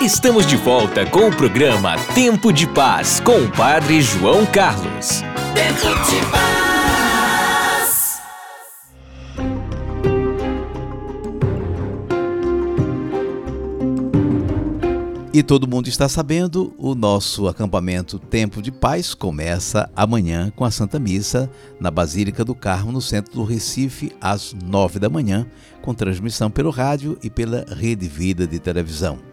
Estamos de volta com o programa Tempo de Paz com o Padre João Carlos. Tempo de paz. E todo mundo está sabendo, o nosso acampamento Tempo de Paz começa amanhã com a Santa Missa na Basílica do Carmo, no centro do Recife, às nove da manhã, com transmissão pelo rádio e pela Rede Vida de televisão.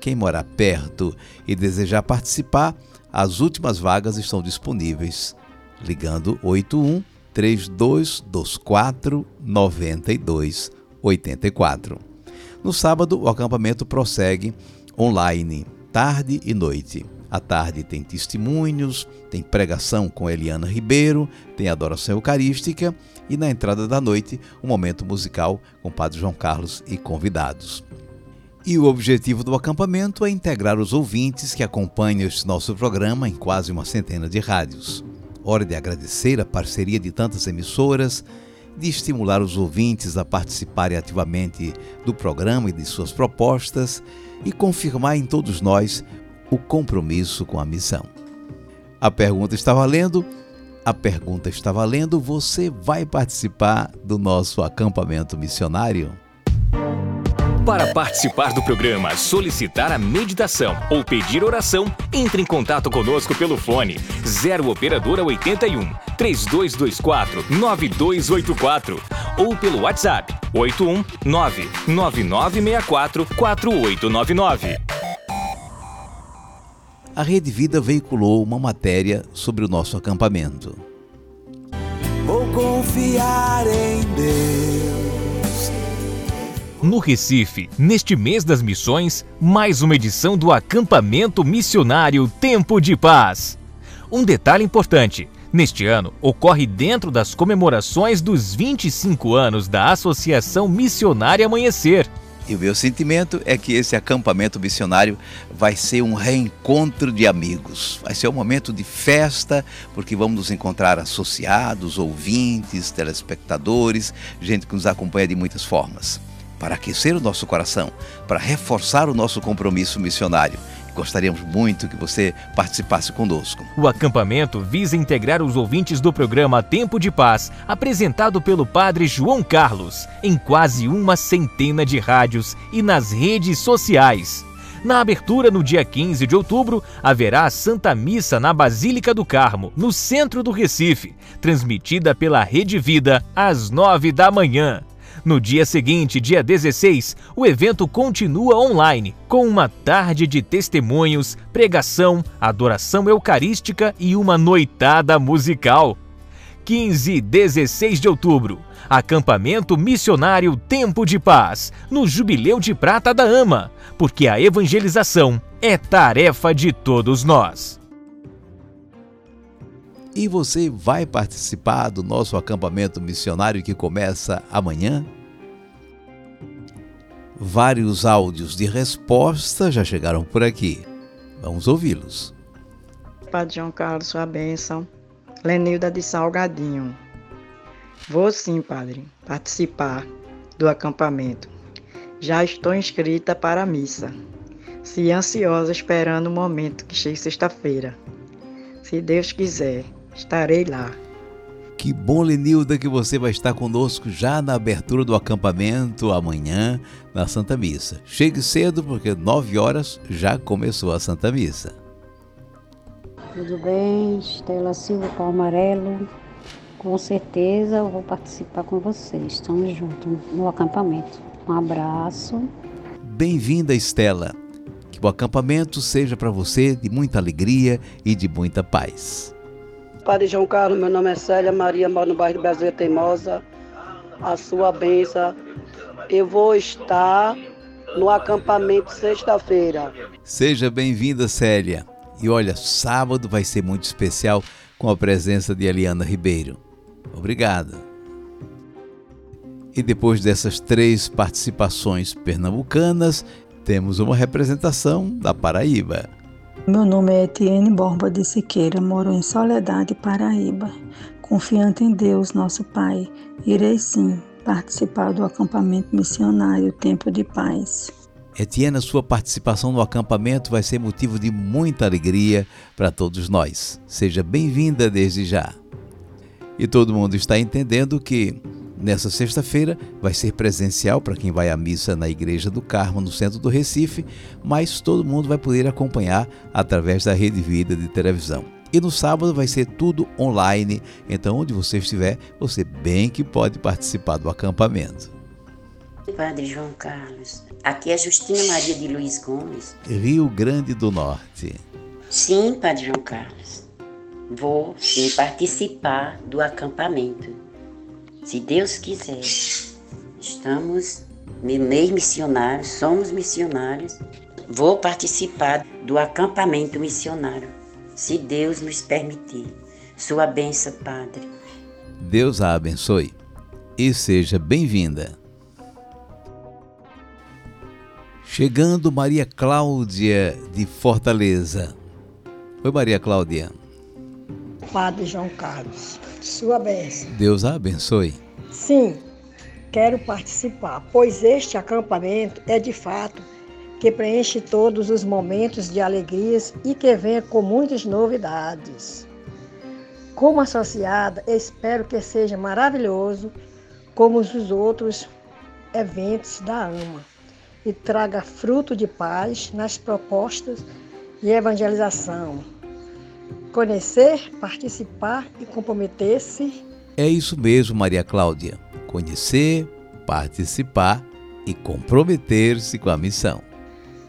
Quem morar perto e desejar participar, as últimas vagas estão disponíveis ligando 81 3224 9284. No sábado, o acampamento prossegue online, tarde e noite. À tarde tem testemunhos, tem pregação com Eliana Ribeiro, tem adoração eucarística e na entrada da noite um momento musical com Padre João Carlos e convidados. E o objetivo do acampamento é integrar os ouvintes que acompanham este nosso programa em quase uma centena de rádios. Hora de agradecer a parceria de tantas emissoras, de estimular os ouvintes a participarem ativamente do programa e de suas propostas e confirmar em todos nós o compromisso com a missão. A pergunta está valendo? A pergunta está valendo. Você vai participar do nosso acampamento missionário? Para participar do programa, solicitar a meditação ou pedir oração, entre em contato conosco pelo fone 0 operadora 81 3224 9284 ou pelo WhatsApp 81 99964 4899. A Rede Vida veiculou uma matéria sobre o nosso acampamento. Vou confiar em Deus. No Recife, neste mês das missões, mais uma edição do acampamento missionário Tempo de Paz. Um detalhe importante: neste ano ocorre dentro das comemorações dos 25 anos da Associação Missionária Amanhecer. E o meu sentimento é que esse acampamento missionário vai ser um reencontro de amigos. Vai ser um momento de festa, porque vamos nos encontrar associados, ouvintes, telespectadores, gente que nos acompanha de muitas formas. Para aquecer o nosso coração, para reforçar o nosso compromisso missionário. Gostaríamos muito que você participasse conosco. O acampamento visa integrar os ouvintes do programa Tempo de Paz, apresentado pelo Padre João Carlos, em quase uma centena de rádios e nas redes sociais. Na abertura, no dia 15 de outubro, haverá a Santa Missa na Basílica do Carmo, no centro do Recife, transmitida pela Rede Vida às 9 da manhã. No dia seguinte, dia 16, o evento continua online, com uma tarde de testemunhos, pregação, adoração eucarística e uma noitada musical. 15 e 16 de outubro, acampamento missionário Tempo de Paz, no Jubileu de Prata da Ama, porque a evangelização é tarefa de todos nós. E você vai participar do nosso acampamento missionário que começa amanhã? Vários áudios de resposta já chegaram por aqui. Vamos ouvi-los. Padre João Carlos, sua bênção. Lenilda de Salgadinho. Vou sim, padre, participar do acampamento. Já estou inscrita para a missa. Se ansiosa esperando o momento que chegue sexta-feira. Se Deus quiser, estarei lá. Que bom, Lenilda, que você vai estar conosco já na abertura do acampamento amanhã na Santa Missa. Chegue cedo, porque nove horas já começou a Santa Missa. Tudo bem, Estela Silva Palmarelo. Com certeza eu vou participar com vocês. Estamos juntos no acampamento. Um abraço. Bem-vinda, Estela. Que o acampamento seja para você de muita alegria e de muita paz. Padre João Carlos, meu nome é Célia Maria, moro no bairro de Brasileira Teimosa. A sua benção. Eu vou estar no acampamento sexta-feira. Seja bem-vinda, Célia. E olha, sábado vai ser muito especial com a presença de Eliana Ribeiro. Obrigado. E depois dessas três participações pernambucanas, temos uma representação da Paraíba. Meu nome é Etienne Borba de Siqueira, moro em Soledade, Paraíba. Confiante em Deus, nosso Pai, irei sim participar do acampamento missionário Tempo de Paz. Etienne, sua participação no acampamento vai ser motivo de muita alegria para todos nós. Seja bem-vinda desde já. E todo mundo está entendendo que Nessa sexta-feira vai ser presencial para quem vai à missa na Igreja do Carmo, no centro do Recife, mas todo mundo vai poder acompanhar através da Rede Vida de televisão. E no sábado vai ser tudo online, então onde você estiver, você bem que pode participar do acampamento. Padre João Carlos, aqui é Justina Maria de Luiz Gomes. Rio Grande do Norte. Sim, Padre João Carlos. Vou sim participar do acampamento. Se Deus quiser, estamos meio missionários, somos missionários. Vou participar do acampamento missionário, se Deus nos permitir. Sua bênção, Padre. Deus a abençoe e seja bem-vinda. Chegando Maria Cláudia de Fortaleza. Oi, Maria Cláudia. Padre João Carlos sua bênção. Deus a abençoe. Sim, quero participar, pois este acampamento é de fato que preenche todos os momentos de alegrias e que venha com muitas novidades. Como associada, espero que seja maravilhoso como os outros eventos da AMA e traga fruto de paz nas propostas de evangelização, Conhecer, participar e comprometer-se. É isso mesmo, Maria Cláudia. Conhecer, participar e comprometer-se com a missão.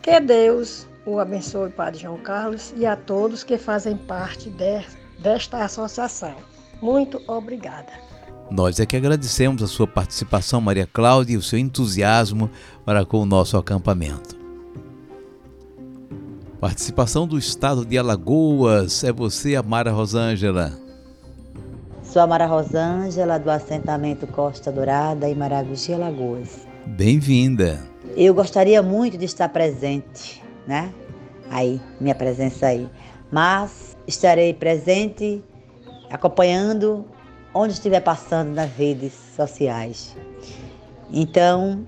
Que Deus o abençoe, Padre João Carlos, e a todos que fazem parte de, desta associação. Muito obrigada. Nós é que agradecemos a sua participação, Maria Cláudia, e o seu entusiasmo para com o nosso acampamento. Participação do estado de Alagoas. É você, Amara Rosângela. Sou a Mara Rosângela, do assentamento Costa Dourada, em Maragogi, Alagoas. Bem-vinda. Eu gostaria muito de estar presente, né? Aí, minha presença aí. Mas estarei presente, acompanhando onde estiver passando nas redes sociais. Então,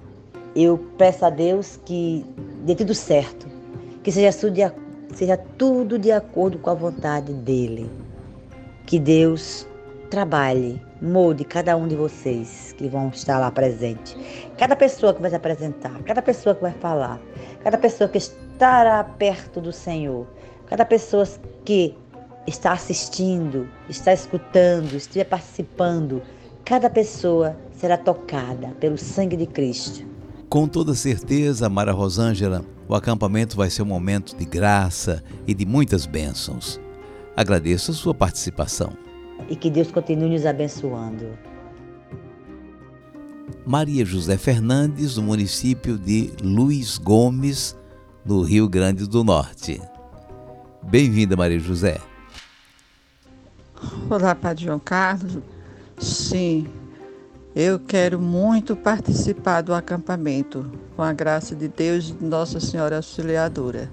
eu peço a Deus que dê tudo certo, que seja tudo, de, seja tudo de acordo com a vontade dele. Que Deus trabalhe, molde cada um de vocês que vão estar lá presente. Cada pessoa que vai se apresentar, cada pessoa que vai falar, cada pessoa que estará perto do Senhor, cada pessoa que está assistindo, está escutando, estiver participando, cada pessoa será tocada pelo sangue de Cristo. Com toda certeza, Mara Rosângela, o acampamento vai ser um momento de graça e de muitas bênçãos. Agradeço a sua participação. E que Deus continue nos abençoando. Maria José Fernandes, do município de Luiz Gomes, no Rio Grande do Norte. Bem-vinda, Maria José. Olá, Padre João Carlos. Sim, eu quero muito participar do acampamento, com a graça de Deus e de Nossa Senhora Auxiliadora.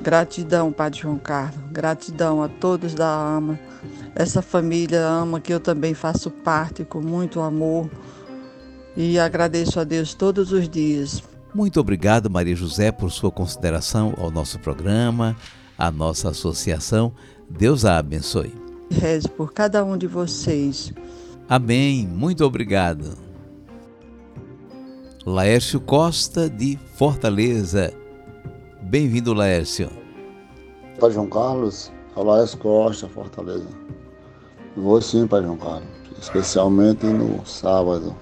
Gratidão, Padre João Carlos. Gratidão a todos da AMA. Essa família ama que eu também faço parte com muito amor. E agradeço a Deus todos os dias. Muito obrigado, Maria José, por sua consideração ao nosso programa, à nossa associação. Deus a abençoe. Rezo por cada um de vocês Amém. Muito obrigado. Laércio Costa, de Fortaleza. Bem-vindo, Laércio. Pai João Carlos, é Laércio Costa, Fortaleza. Vou sim, Pai João Carlos, especialmente no sábado.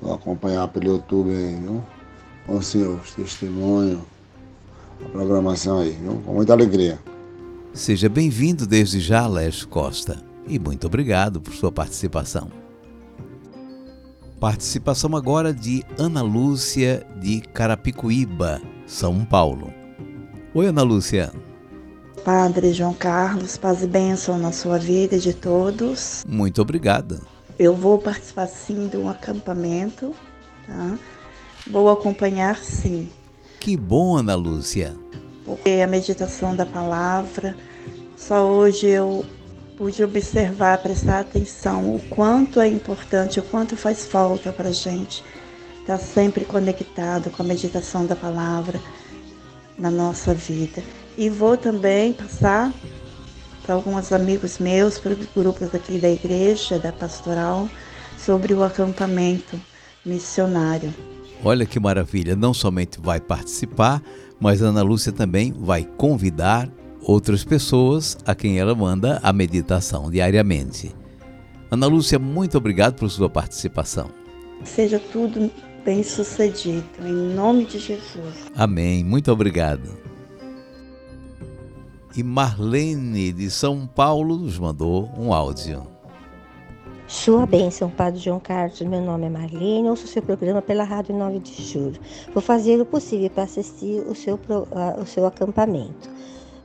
Vou acompanhar pelo YouTube aí, viu? Com os testemunhos, a programação aí, viu? Com muita alegria. Seja bem-vindo desde já, Laércio Costa e muito obrigado por sua participação. Participação agora de Ana Lúcia de Carapicuíba, São Paulo. Oi, Ana Lúcia. Padre João Carlos, paz e bênção na sua vida e de todos. Muito obrigada. Eu vou participar sim de um acampamento, tá? Vou acompanhar sim. Que bom, Ana Lúcia. Porque a meditação da palavra, só hoje eu pude observar, prestar atenção o quanto é importante, o quanto faz falta para a gente estar tá sempre conectado com a meditação da palavra na nossa vida. E vou também passar para alguns amigos meus, para os grupos aqui da igreja, da pastoral, sobre o acampamento missionário. Olha que maravilha! Não somente vai participar, mas Ana Lúcia também vai convidar outras pessoas a quem ela manda a meditação diariamente. Ana Lúcia, muito obrigado por sua participação. Seja tudo bem sucedido, em nome de Jesus. Amém. Muito obrigado. E Marlene de São Paulo nos mandou um áudio. Sua bênção, Padre João Carlos. Meu nome é Marlene, ouço o seu programa pela Rádio 9 de Julho. Vou fazer o possível para assistir o seu, uh, o seu acampamento,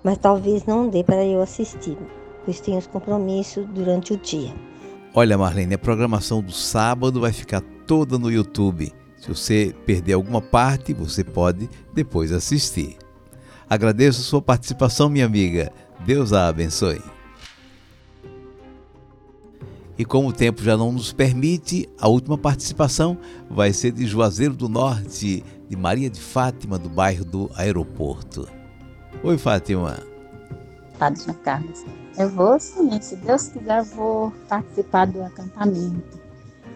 mas talvez não dê para eu assistir, pois tenho os compromissos durante o dia. Olha, Marlene, a programação do sábado vai ficar toda no YouTube. Se você perder alguma parte, você pode depois assistir. Agradeço sua participação, minha amiga. Deus a abençoe. E como o tempo já não nos permite, a última participação vai ser de Juazeiro do Norte, de Maria de Fátima, do bairro do Aeroporto. Oi, Fátima. Padre João Carlos. Eu vou sim, se Deus quiser, eu vou participar do acampamento.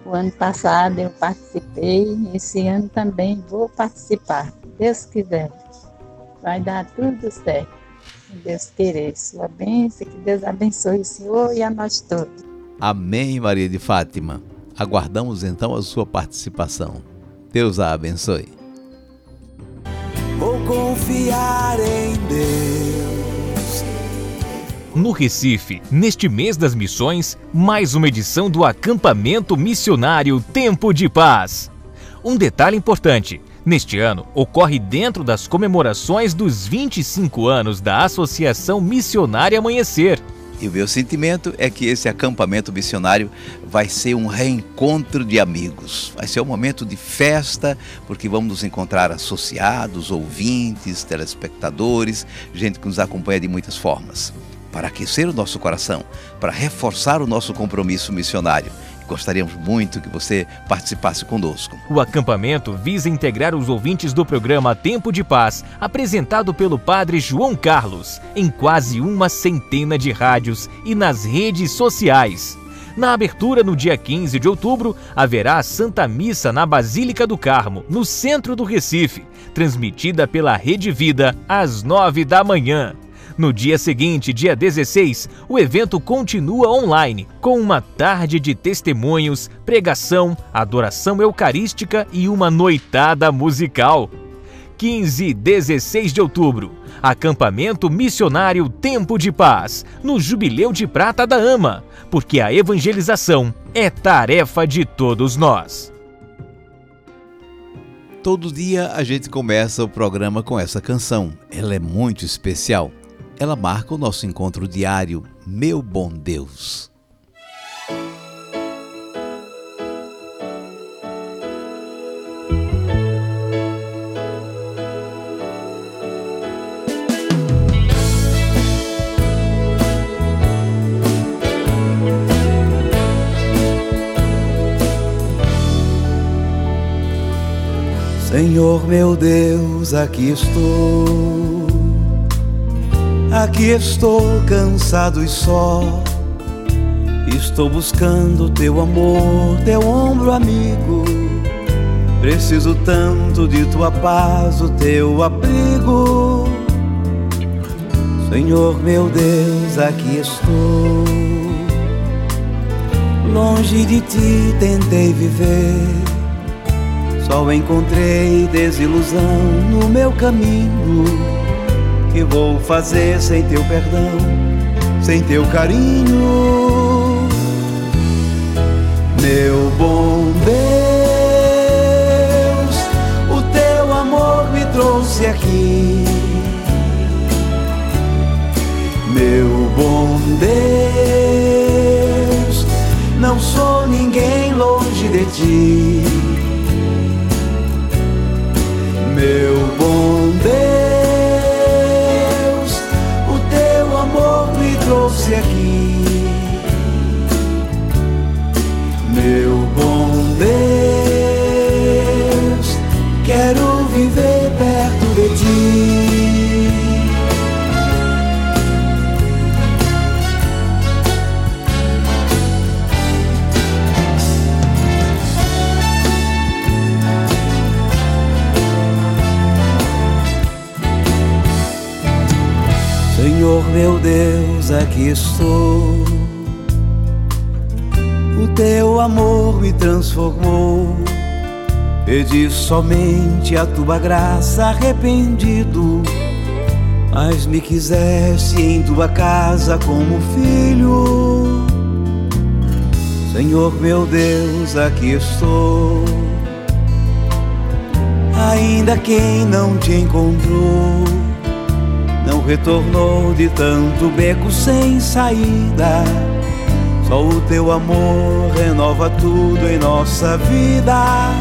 O ano passado eu participei, esse ano também vou participar. Deus quiser. Vai dar tudo certo. Se Deus querer. Sua bênção, que Deus abençoe o Senhor e a nós todos. Amém, Maria de Fátima. Aguardamos então a sua participação. Deus a abençoe. Confiar em Deus. No Recife, neste mês das missões, mais uma edição do acampamento missionário Tempo de Paz. Um detalhe importante: Neste ano, ocorre dentro das comemorações dos 25 anos da Associação Missionária Amanhecer. E o meu sentimento é que esse acampamento missionário vai ser um reencontro de amigos. Vai ser um momento de festa, porque vamos nos encontrar associados, ouvintes, telespectadores, gente que nos acompanha de muitas formas. Para aquecer o nosso coração, para reforçar o nosso compromisso missionário Gostaríamos muito que você participasse conosco. O acampamento visa integrar os ouvintes do programa Tempo de Paz, apresentado pelo Padre João Carlos, em quase uma centena de rádios e nas redes sociais. Na abertura, no dia 15 de outubro, haverá a Santa Missa na Basílica do Carmo, no centro do Recife, transmitida pela Rede Vida às 9 da manhã. No dia seguinte, dia 16, o evento continua online, com uma tarde de testemunhos, pregação, adoração eucarística e uma noitada musical. 15 e 16 de outubro, acampamento missionário Tempo de Paz, no Jubileu de Prata da Ama, porque a evangelização é tarefa de todos nós. Todo dia a gente começa o programa com essa canção. Ela é muito especial ela marca o nosso encontro diário, meu bom Deus. Senhor meu Deus, aqui estou Aqui estou cansado e só. Estou buscando teu amor, teu ombro amigo. Preciso tanto de tua paz, o teu abrigo. Senhor meu Deus, aqui estou. Longe de ti tentei viver. Só encontrei desilusão no meu caminho que vou fazer sem teu perdão, sem teu carinho? Meu bom meu Deus, aqui estou. O teu amor me transformou. Pedi somente a tua graça arrependido, mas me quiseste em tua casa como filho. Senhor meu Deus, aqui estou. Ainda quem não te encontrou retornou de tanto beco sem saída. Só o teu amor renova tudo em nossa vida.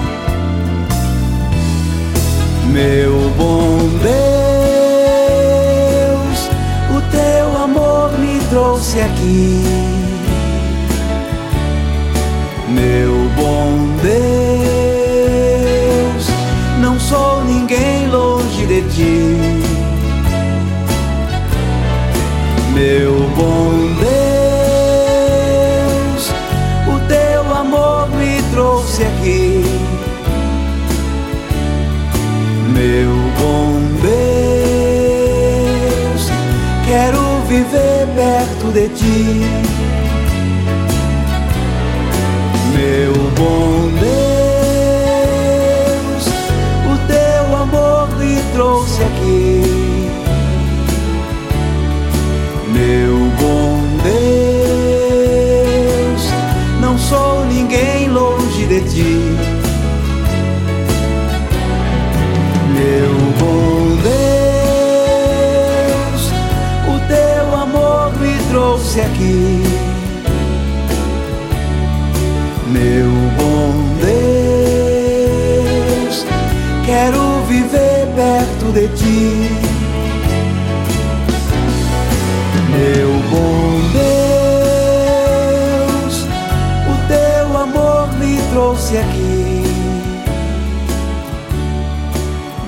Meu bom Deus, o teu amor me trouxe aqui. Meu bom Deus, ti. De ti. Meu bom Deus, o teu amor me trouxe aqui.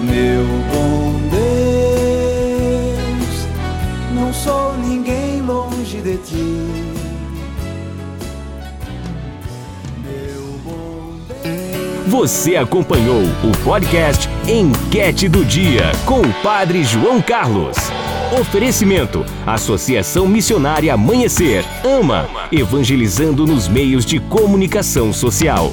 Meu bom Deus, não sou ninguém longe de ti. Você acompanhou o podcast Enquete do Dia com o Padre João Carlos. Oferecimento: Associação Missionária Amanhecer. Ama. Evangelizando nos meios de comunicação social.